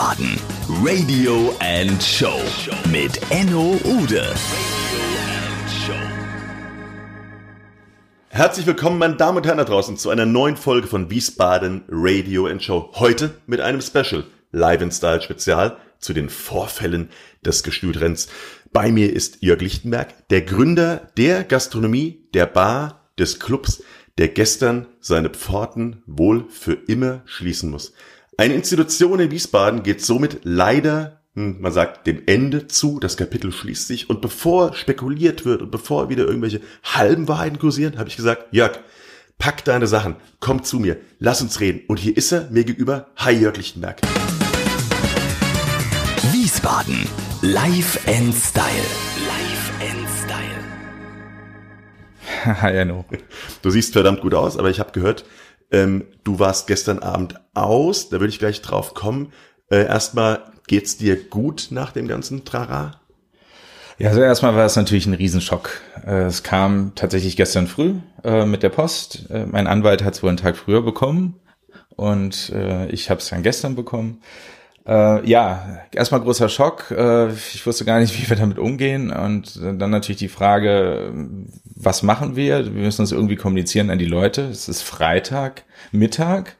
Wiesbaden. Radio and Show mit Enno Ude. Herzlich willkommen, meine Damen und Herren da draußen, zu einer neuen Folge von Wiesbaden Radio and Show. Heute mit einem Special, Live in Style Spezial zu den Vorfällen des Gestütrenns. Bei mir ist Jörg Lichtenberg, der Gründer der Gastronomie, der Bar, des Clubs, der gestern seine Pforten wohl für immer schließen muss. Eine Institution in Wiesbaden geht somit leider, hm, man sagt, dem Ende zu. Das Kapitel schließt sich. Und bevor spekuliert wird und bevor wieder irgendwelche halben Wahrheiten kursieren, habe ich gesagt, Jörg, pack deine Sachen, komm zu mir, lass uns reden. Und hier ist er, mir gegenüber, hi Jörg Lichtenberg. Wiesbaden. Live and Style. Live and Style. Hi, Enno. Du siehst verdammt gut aus, aber ich habe gehört, ähm, du warst gestern Abend aus, da würde ich gleich drauf kommen. Äh, erstmal, geht's dir gut nach dem ganzen Trara? Ja, also erstmal war es natürlich ein Riesenschock. Äh, es kam tatsächlich gestern früh äh, mit der Post. Äh, mein Anwalt hat es wohl einen Tag früher bekommen und äh, ich habe es dann gestern bekommen. Äh, ja, erstmal großer Schock. Äh, ich wusste gar nicht, wie wir damit umgehen. Und dann natürlich die Frage, was machen wir? Wir müssen uns irgendwie kommunizieren an die Leute. Es ist Freitag, Mittag.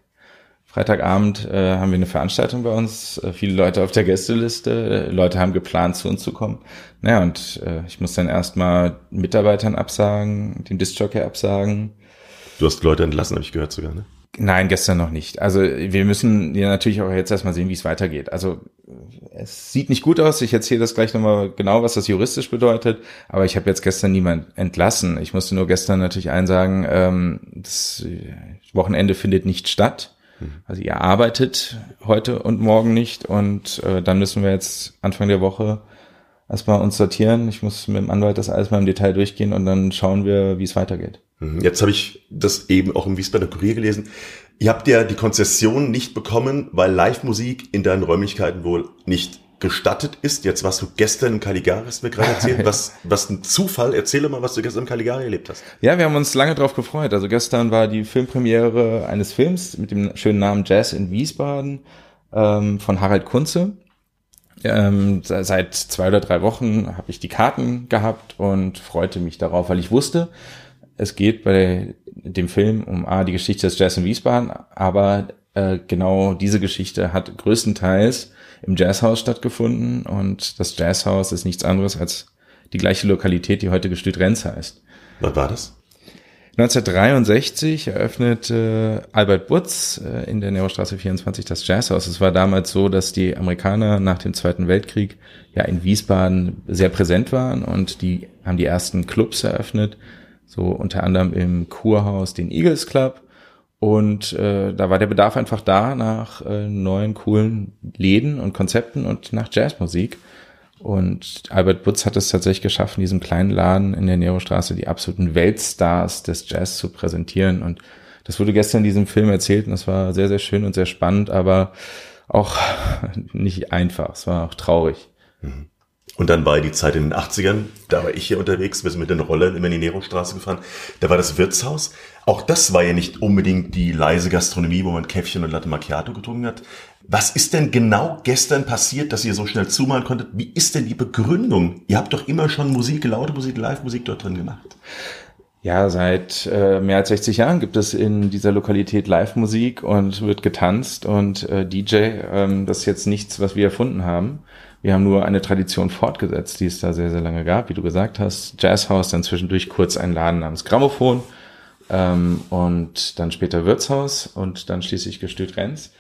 Freitagabend äh, haben wir eine Veranstaltung bei uns, äh, viele Leute auf der Gästeliste, äh, Leute haben geplant, zu uns zu kommen. Naja, und äh, ich muss dann erstmal Mitarbeitern absagen, den Discjockey absagen. Du hast Leute entlassen, habe ich gehört sogar, ne? Nein, gestern noch nicht. Also wir müssen ja natürlich auch jetzt erstmal sehen, wie es weitergeht. Also es sieht nicht gut aus. Ich erzähle das gleich nochmal genau, was das juristisch bedeutet. Aber ich habe jetzt gestern niemand entlassen. Ich musste nur gestern natürlich einsagen, ähm, das Wochenende findet nicht statt. Mhm. Also ihr arbeitet heute und morgen nicht. Und äh, dann müssen wir jetzt Anfang der Woche erstmal uns sortieren. Ich muss mit dem Anwalt das alles mal im Detail durchgehen und dann schauen wir, wie es weitergeht. Mhm. Jetzt habe ich das eben auch im Wiesbadener Kurier gelesen. Ihr habt ja die Konzession nicht bekommen, weil Live-Musik in deinen Räumlichkeiten wohl nicht gestattet ist. Jetzt warst du gestern im Caligari, hast mir gerade erzählt. Was, was ein Zufall. Erzähle mal, was du gestern im Caligari erlebt hast. Ja, wir haben uns lange drauf gefreut. Also gestern war die Filmpremiere eines Films mit dem schönen Namen Jazz in Wiesbaden ähm, von Harald Kunze. Ähm, seit zwei oder drei Wochen habe ich die Karten gehabt und freute mich darauf, weil ich wusste, es geht bei dem Film um A, die Geschichte des Jazz in Wiesbaden, aber äh, genau diese Geschichte hat größtenteils im Jazzhaus stattgefunden und das Jazzhaus ist nichts anderes als die gleiche Lokalität, die heute Gestüt Renz heißt. Was war das? 1963 eröffnete Albert Butz äh, in der Nerostraße 24 das Jazzhaus. Es war damals so, dass die Amerikaner nach dem Zweiten Weltkrieg ja in Wiesbaden sehr präsent waren und die haben die ersten Clubs eröffnet so unter anderem im Kurhaus den Eagles Club. Und äh, da war der Bedarf einfach da nach äh, neuen, coolen Läden und Konzepten und nach Jazzmusik. Und Albert Butz hat es tatsächlich geschafft, in diesem kleinen Laden in der Nerostraße die absoluten Weltstars des Jazz zu präsentieren. Und das wurde gestern in diesem Film erzählt und das war sehr, sehr schön und sehr spannend, aber auch nicht einfach. Es war auch traurig. Mhm. Und dann war die Zeit in den 80ern, da war ich hier unterwegs, wir sind mit den Rollern immer in die Nero-Straße gefahren. Da war das Wirtshaus. Auch das war ja nicht unbedingt die leise Gastronomie, wo man Käffchen und Latte Macchiato getrunken hat. Was ist denn genau gestern passiert, dass ihr so schnell zumalen konntet? Wie ist denn die Begründung? Ihr habt doch immer schon Musik, laute Musik, Live-Musik dort drin gemacht. Ja, seit äh, mehr als 60 Jahren gibt es in dieser Lokalität Live-Musik und wird getanzt und äh, DJ. Ähm, das ist jetzt nichts, was wir erfunden haben. Wir haben nur eine Tradition fortgesetzt, die es da sehr, sehr lange gab, wie du gesagt hast. Jazzhaus, dann zwischendurch kurz ein Laden namens Grammophon ähm, und dann später Wirtshaus und dann schließlich Gestüt Renz.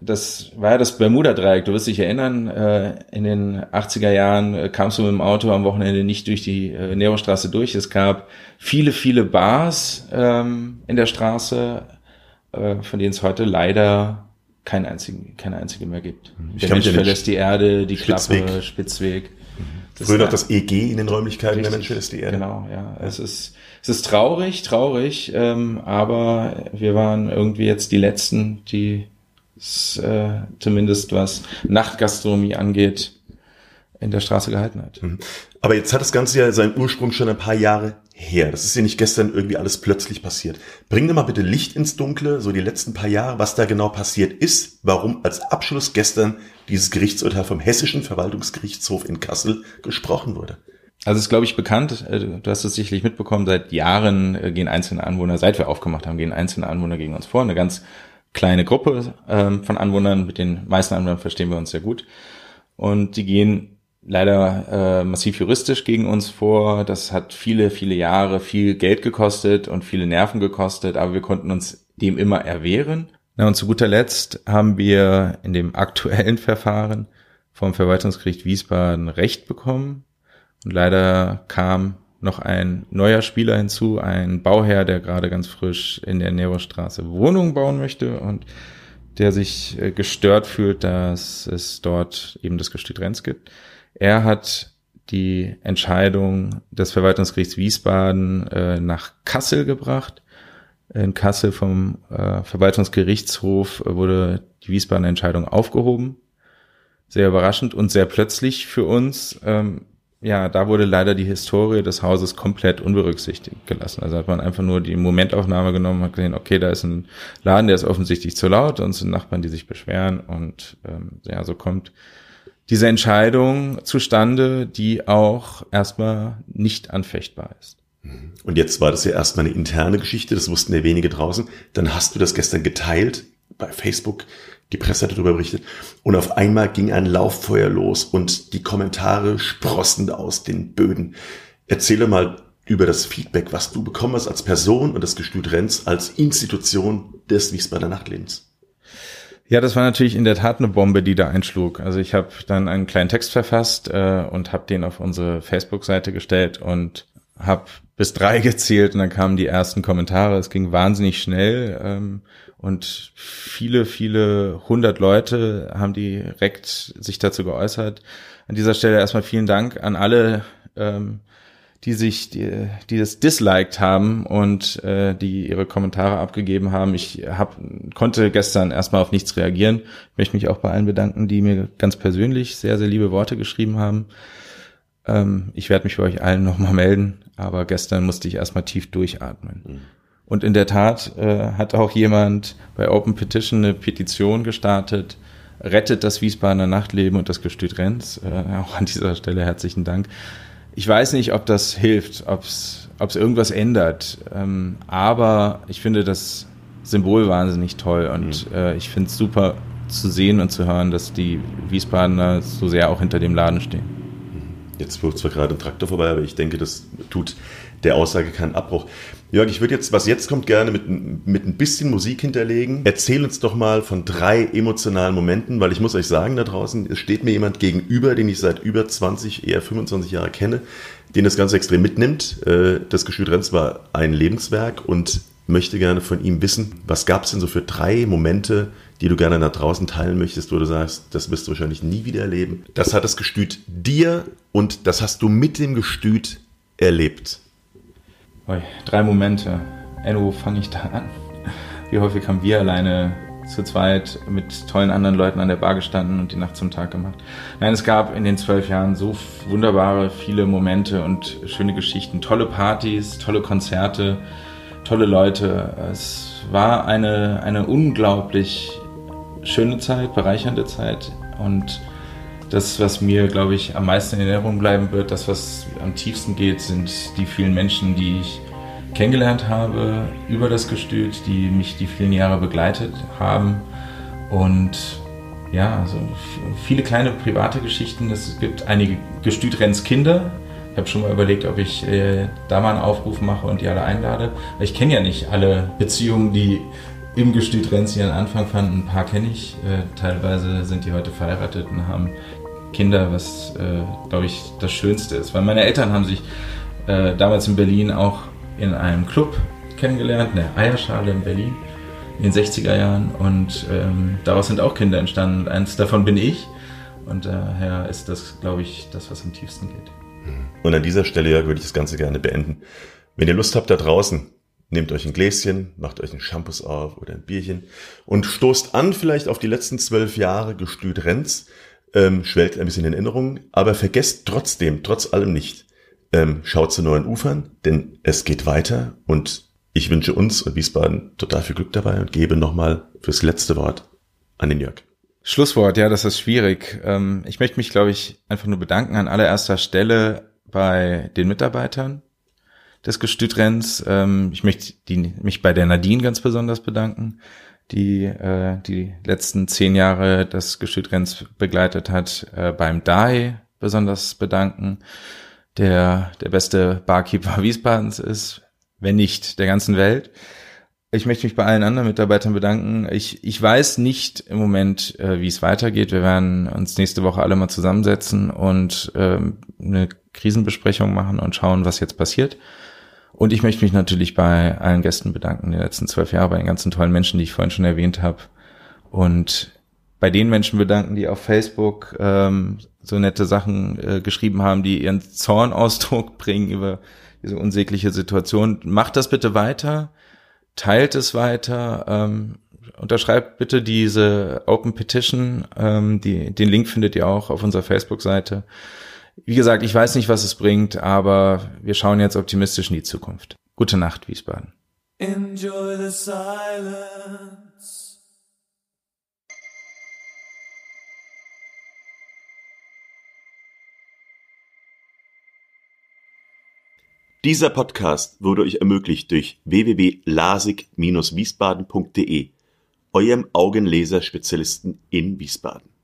Das war ja das Bermuda-Dreieck. Du wirst dich erinnern, äh, in den 80er Jahren äh, kamst du mit dem Auto am Wochenende nicht durch die äh, Nerostraße durch. Es gab viele, viele Bars ähm, in der Straße, äh, von denen es heute leider keinen einzigen, keine einzige mehr gibt. Ich der Mensch verlässt die Erde, die Spitzweg. Klappe, Spitzweg. Mhm. Früher noch das EG in den Räumlichkeiten, richtig, der Mensch verlässt die Erde. Genau, ja. Es ist, es ist traurig, traurig, ähm, aber wir waren irgendwie jetzt die Letzten, die es, äh, zumindest was Nachtgastronomie angeht, in der Straße gehalten hat. Mhm. Aber jetzt hat das Ganze ja seinen Ursprung schon ein paar Jahre her? Das ist ja nicht gestern irgendwie alles plötzlich passiert. Bring dir mal bitte Licht ins Dunkle, so die letzten paar Jahre, was da genau passiert ist, warum als Abschluss gestern dieses Gerichtsurteil vom Hessischen Verwaltungsgerichtshof in Kassel gesprochen wurde. Also ist, glaube ich, bekannt, äh, du hast es sicherlich mitbekommen, seit Jahren äh, gehen einzelne Anwohner, seit wir aufgemacht haben, gehen einzelne Anwohner gegen uns vor. Eine ganz kleine Gruppe ähm, von Anwohnern, mit den meisten Anwohnern verstehen wir uns sehr gut. Und die gehen leider äh, massiv juristisch gegen uns vor. Das hat viele, viele Jahre viel Geld gekostet und viele Nerven gekostet, aber wir konnten uns dem immer erwehren. Na, und zu guter Letzt haben wir in dem aktuellen Verfahren vom Verwaltungsgericht Wiesbaden Recht bekommen. Und leider kam noch ein neuer Spieler hinzu, ein Bauherr, der gerade ganz frisch in der Nerostraße Wohnungen bauen möchte und der sich äh, gestört fühlt, dass es dort eben das Gestüt Renz gibt. Er hat die Entscheidung des Verwaltungsgerichts Wiesbaden äh, nach Kassel gebracht. In Kassel vom äh, Verwaltungsgerichtshof wurde die Wiesbadener Entscheidung aufgehoben. Sehr überraschend und sehr plötzlich für uns. Ähm, ja, da wurde leider die Historie des Hauses komplett unberücksichtigt gelassen. Also hat man einfach nur die Momentaufnahme genommen, hat gesehen, okay, da ist ein Laden, der ist offensichtlich zu laut und sind Nachbarn, die sich beschweren und ähm, ja, so kommt diese Entscheidung zustande, die auch erstmal nicht anfechtbar ist. Und jetzt war das ja erstmal eine interne Geschichte, das wussten ja wenige draußen. Dann hast du das gestern geteilt bei Facebook die Presse hat darüber berichtet. Und auf einmal ging ein Lauffeuer los und die Kommentare sprossen aus den Böden. Erzähle mal über das Feedback, was du bekommen hast als Person und das Gestüt Renz als Institution des Wiesbadener Nachtlebens. Ja, das war natürlich in der Tat eine Bombe, die da einschlug. Also ich habe dann einen kleinen Text verfasst äh, und habe den auf unsere Facebook-Seite gestellt und habe bis drei gezählt und dann kamen die ersten Kommentare. Es ging wahnsinnig schnell. Ähm, und viele, viele hundert Leute haben direkt sich dazu geäußert. An dieser Stelle erstmal vielen Dank an alle, ähm, die sich, die, die das disliked haben und äh, die ihre Kommentare abgegeben haben. Ich hab, konnte gestern erstmal auf nichts reagieren. Ich möchte mich auch bei allen bedanken, die mir ganz persönlich sehr, sehr liebe Worte geschrieben haben. Ähm, ich werde mich bei euch allen nochmal melden, aber gestern musste ich erstmal tief durchatmen. Mhm. Und in der Tat äh, hat auch jemand bei Open Petition eine Petition gestartet, rettet das Wiesbadener Nachtleben und das Gestüt Renz. Äh, auch an dieser Stelle herzlichen Dank. Ich weiß nicht, ob das hilft, ob es irgendwas ändert, ähm, aber ich finde das Symbol wahnsinnig toll und mhm. äh, ich finde es super zu sehen und zu hören, dass die Wiesbadener so sehr auch hinter dem Laden stehen. Jetzt wird zwar gerade ein Traktor vorbei, aber ich denke, das tut der Aussage keinen Abbruch. Jörg, ich würde jetzt, was jetzt kommt, gerne mit, mit ein bisschen Musik hinterlegen. Erzähl uns doch mal von drei emotionalen Momenten, weil ich muss euch sagen, da draußen, steht mir jemand gegenüber, den ich seit über 20, eher 25 Jahre kenne, den das ganz extrem mitnimmt. Äh, das Gestüt Renz war ein Lebenswerk und möchte gerne von ihm wissen, was gab es denn so für drei Momente, die du gerne da draußen teilen möchtest, wo du sagst, das wirst du wahrscheinlich nie wieder erleben. Das hat das Gestüt dir und das hast du mit dem Gestüt erlebt. Oi, drei Momente. Enno, fange ich da an? Wie häufig haben wir alleine zu zweit mit tollen anderen Leuten an der Bar gestanden und die Nacht zum Tag gemacht. Nein, es gab in den zwölf Jahren so wunderbare, viele Momente und schöne Geschichten, tolle Partys, tolle Konzerte, tolle Leute. Es war eine, eine unglaublich schöne Zeit, bereichernde Zeit und das, was mir, glaube ich, am meisten in Erinnerung bleiben wird, das, was am tiefsten geht, sind die vielen Menschen, die ich kennengelernt habe über das Gestüt, die mich die vielen Jahre begleitet haben. Und ja, also viele kleine private Geschichten. Es gibt einige Gestütrenns-Kinder. Ich habe schon mal überlegt, ob ich äh, da mal einen Aufruf mache und die alle einlade. Ich kenne ja nicht alle Beziehungen, die im Gestüt Renz ihren Anfang fanden. Ein paar kenne ich. Äh, teilweise sind die heute verheiratet und haben Kinder, was, äh, glaube ich, das Schönste ist. Weil meine Eltern haben sich äh, damals in Berlin auch in einem Club kennengelernt, in der Eierschale in Berlin, in den 60er Jahren. Und ähm, daraus sind auch Kinder entstanden. Eins davon bin ich. Und daher ist das, glaube ich, das, was am tiefsten geht. Und an dieser Stelle, Jörg, würde ich das Ganze gerne beenden. Wenn ihr Lust habt da draußen, nehmt euch ein Gläschen, macht euch ein Shampoos auf oder ein Bierchen und stoßt an vielleicht auf die letzten zwölf Jahre Gestüt Renz ähm, schwelgt ein bisschen in Erinnerung, aber vergesst trotzdem, trotz allem nicht, ähm, schaut zu neuen Ufern, denn es geht weiter und ich wünsche uns und Wiesbaden total viel Glück dabei und gebe nochmal fürs letzte Wort an den Jörg. Schlusswort, ja, das ist schwierig. Ähm, ich möchte mich, glaube ich, einfach nur bedanken an allererster Stelle bei den Mitarbeitern des Gestütrenns. Ähm, ich möchte die, mich bei der Nadine ganz besonders bedanken, die äh, die letzten zehn Jahre des Gestütrenns begleitet hat. Äh, beim DAI besonders bedanken, der der beste Barkeeper Wiesbadens ist, wenn nicht der ganzen Welt. Ich möchte mich bei allen anderen Mitarbeitern bedanken. Ich, ich weiß nicht im Moment, äh, wie es weitergeht. Wir werden uns nächste Woche alle mal zusammensetzen und ähm, eine Krisenbesprechung machen und schauen, was jetzt passiert. Und ich möchte mich natürlich bei allen Gästen bedanken in den letzten zwölf Jahren, bei den ganzen tollen Menschen, die ich vorhin schon erwähnt habe. Und bei den Menschen bedanken, die auf Facebook ähm, so nette Sachen äh, geschrieben haben, die ihren Zornausdruck bringen über diese unsägliche Situation. Macht das bitte weiter teilt es weiter, ähm, unterschreibt bitte diese Open Petition. Ähm, die, den Link findet ihr auch auf unserer Facebook-Seite. Wie gesagt, ich weiß nicht, was es bringt, aber wir schauen jetzt optimistisch in die Zukunft. Gute Nacht, Wiesbaden. Enjoy the silence. Dieser Podcast wurde euch ermöglicht durch www.lasig-wiesbaden.de, eurem Augenlaser-Spezialisten in Wiesbaden.